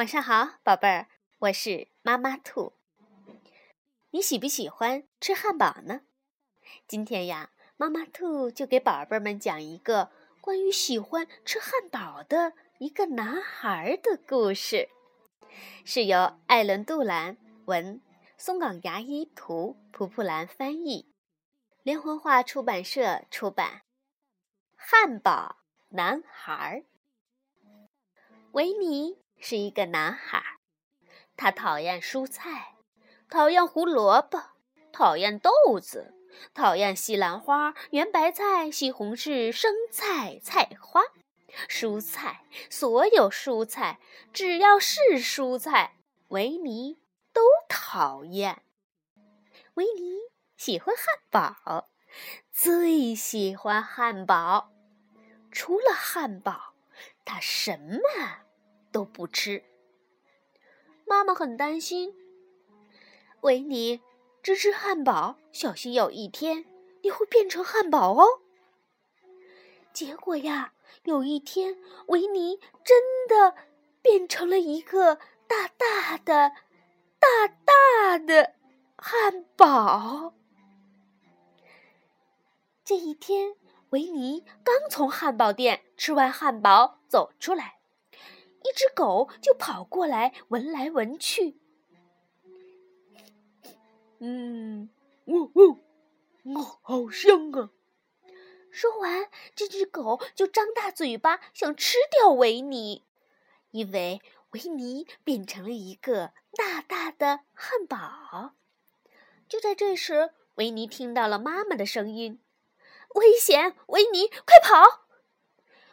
晚上好，宝贝儿，我是妈妈兔。你喜不喜欢吃汉堡呢？今天呀，妈妈兔就给宝贝们讲一个关于喜欢吃汉堡的一个男孩的故事，是由艾伦·杜兰文、松冈牙医图、蒲蒲兰翻译，连环画出版社出版。汉堡男孩维尼。是一个男孩，他讨厌蔬菜，讨厌胡萝卜，讨厌豆子，讨厌西兰花、圆白菜、西红柿、生菜、菜花。蔬菜，所有蔬菜，只要是蔬菜，维尼都讨厌。维尼喜欢汉堡，最喜欢汉堡。除了汉堡，他什么？都不吃。妈妈很担心，维尼只吃汉堡，小心有一天你会变成汉堡哦。结果呀，有一天维尼真的变成了一个大大的、大大的汉堡。这一天，维尼刚从汉堡店吃完汉堡走出来。一只狗就跑过来闻来闻去，嗯，喔喔，哦，好香啊！说完，这只狗就张大嘴巴想吃掉维尼，因为维尼变成了一个大大的汉堡。就在这时，维尼听到了妈妈的声音：“危险！维尼，快跑！”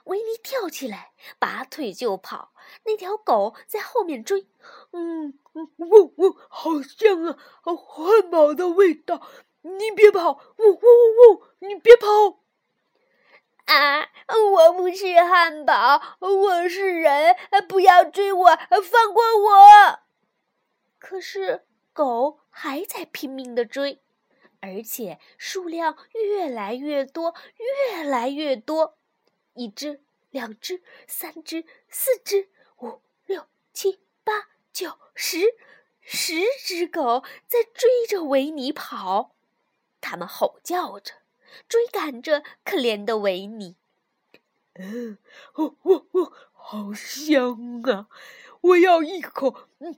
维尼跳起来，拔腿就跑。那条狗在后面追。嗯，呜呜，好香啊！汉堡的味道。你别跑！呜呜呜！你别跑！啊，我不是汉堡，我是人！不要追我，放过我！可是狗还在拼命的追，而且数量越来越多，越来越多。一只，两只，三只，四只，五六七八九十，十只狗在追着维尼跑，它们吼叫着，追赶着可怜的维尼。嗯，哦哦哦，好香啊！我要一口，嗯，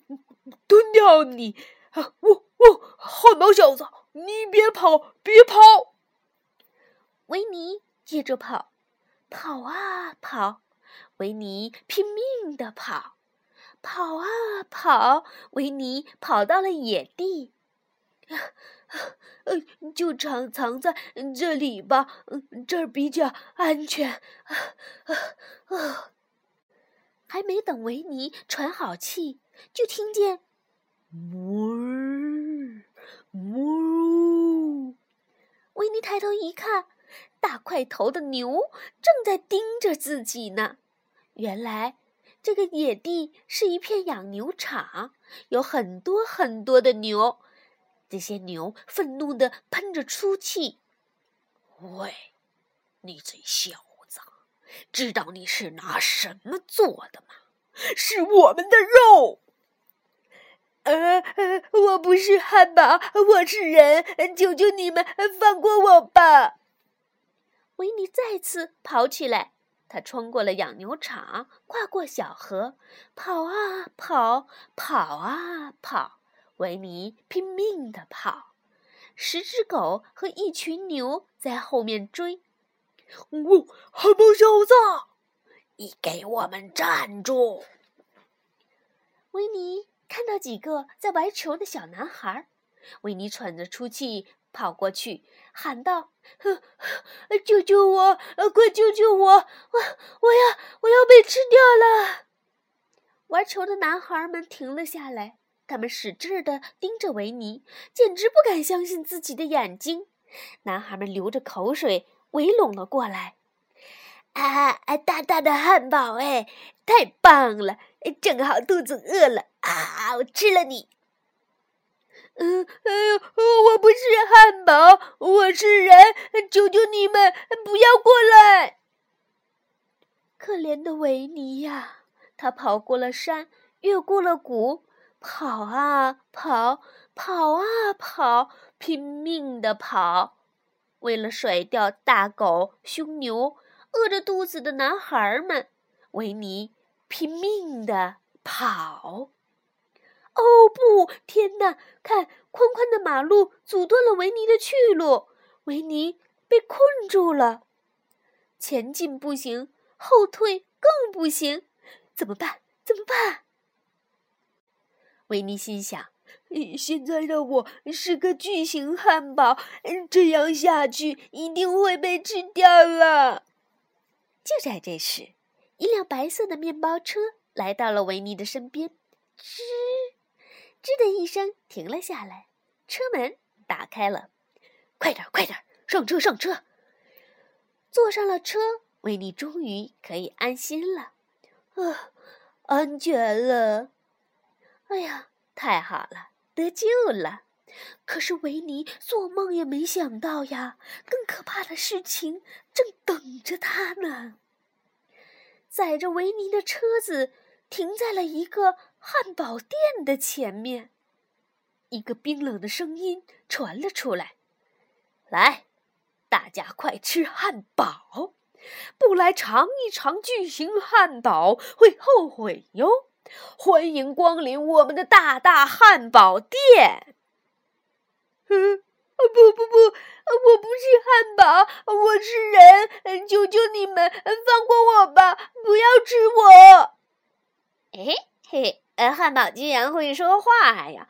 吞掉你！啊，哦哦，汉堡小子，你别跑，别跑！维尼接着跑。跑啊跑，维尼拼命的跑，跑啊跑，维尼跑到了野地，呃，就藏藏在这里吧，这儿比较安全。还没等维尼喘好气，就听见哞哞，维尼抬头一看。大块头的牛正在盯着自己呢。原来，这个野地是一片养牛场，有很多很多的牛。这些牛愤怒地喷着粗气：“喂，你这小子，知道你是拿什么做的吗？是我们的肉。”“呃呃，我不是汉堡，我是人，求求你们放过我吧！”维尼再次跑起来，他穿过了养牛场，跨过小河，跑啊跑，跑啊跑。维尼拼命地跑，十只狗和一群牛在后面追。哦，汉堡小子，你给我们站住！维尼看到几个在玩球的小男孩，维尼喘着粗气。跑过去喊道：“救救我！快救救我！我我要我要被吃掉了！”玩球的男孩们停了下来，他们使劲地盯着维尼，简直不敢相信自己的眼睛。男孩们流着口水围拢了过来。啊啊！大大的汉堡，哎，太棒了！正好肚子饿了啊！我吃了你。嗯，哎呦，我不是汉堡，我是人，求求你们不要过来！可怜的维尼呀，他跑过了山，越过了谷，跑啊跑，跑啊跑，拼命的跑。为了甩掉大狗、凶牛、饿着肚子的男孩们，维尼拼命的跑。哦不！天哪！看，宽宽的马路阻断了维尼的去路，维尼被困住了。前进不行，后退更不行，怎么办？怎么办？维尼心想：现在的我是个巨型汉堡，这样下去一定会被吃掉了。就在这时，一辆白色的面包车来到了维尼的身边，吱。吱的一声，停了下来。车门打开了，快点，快点，上车，上车！坐上了车，维尼终于可以安心了。啊，安全了！哎呀，太好了，得救了！可是维尼做梦也没想到呀，更可怕的事情正等着他呢。载着维尼的车子停在了一个。汉堡店的前面，一个冰冷的声音传了出来：“来，大家快吃汉堡！不来尝一尝巨型汉堡会后悔哟！欢迎光临我们的大大汉堡店！”“嗯，不不不，我不是汉堡，我是人！求求你们放过我吧，不要吃我！”哎嘿。呃，汉堡居然会说话呀，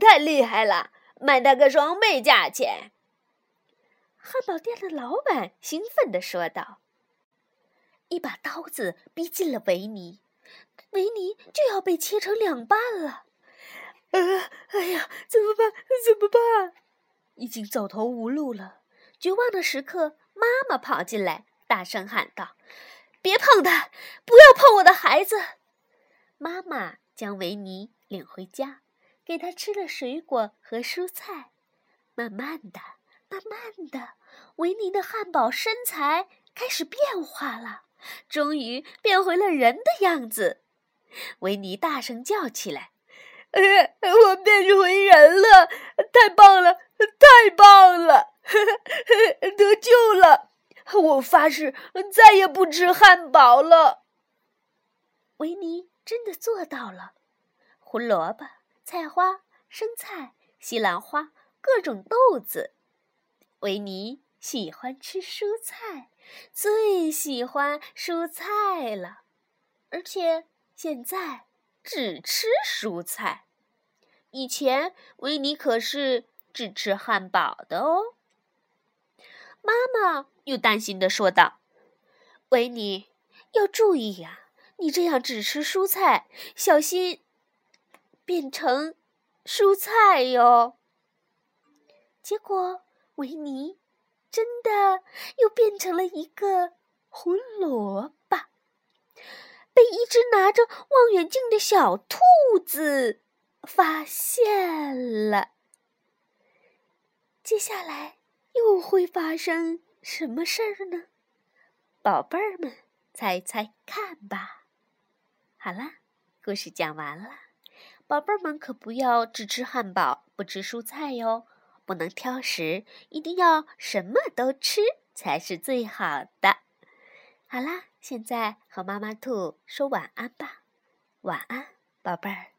太厉害了！卖它个双倍价钱。汉堡店的老板兴奋地说道：“一把刀子逼近了维尼，维尼就要被切成两半了。呃，哎呀，怎么办？怎么办？已经走投无路了。绝望的时刻，妈妈跑进来，大声喊道：‘别碰他！不要碰我的孩子！’妈妈。”将维尼领回家，给他吃了水果和蔬菜。慢慢的，慢慢的，维尼的汉堡身材开始变化了，终于变回了人的样子。维尼大声叫起来：“呃，我变回人了！太棒了，太棒了！得救了！我发誓再也不吃汉堡了。”维尼。真的做到了，胡萝卜、菜花、生菜、西兰花，各种豆子。维尼喜欢吃蔬菜，最喜欢蔬菜了，而且现在只吃蔬菜。以前维尼可是只吃汉堡的哦。妈妈又担心的说道：“维尼要注意呀。”你这样只吃蔬菜，小心变成蔬菜哟。结果维尼真的又变成了一个胡萝卜，被一只拿着望远镜的小兔子发现了。接下来又会发生什么事儿呢？宝贝儿们，猜猜看吧。好啦，故事讲完了，宝贝儿们可不要只吃汉堡不吃蔬菜哟，不能挑食，一定要什么都吃才是最好的。好啦，现在和妈妈兔说晚安吧，晚安，宝贝儿。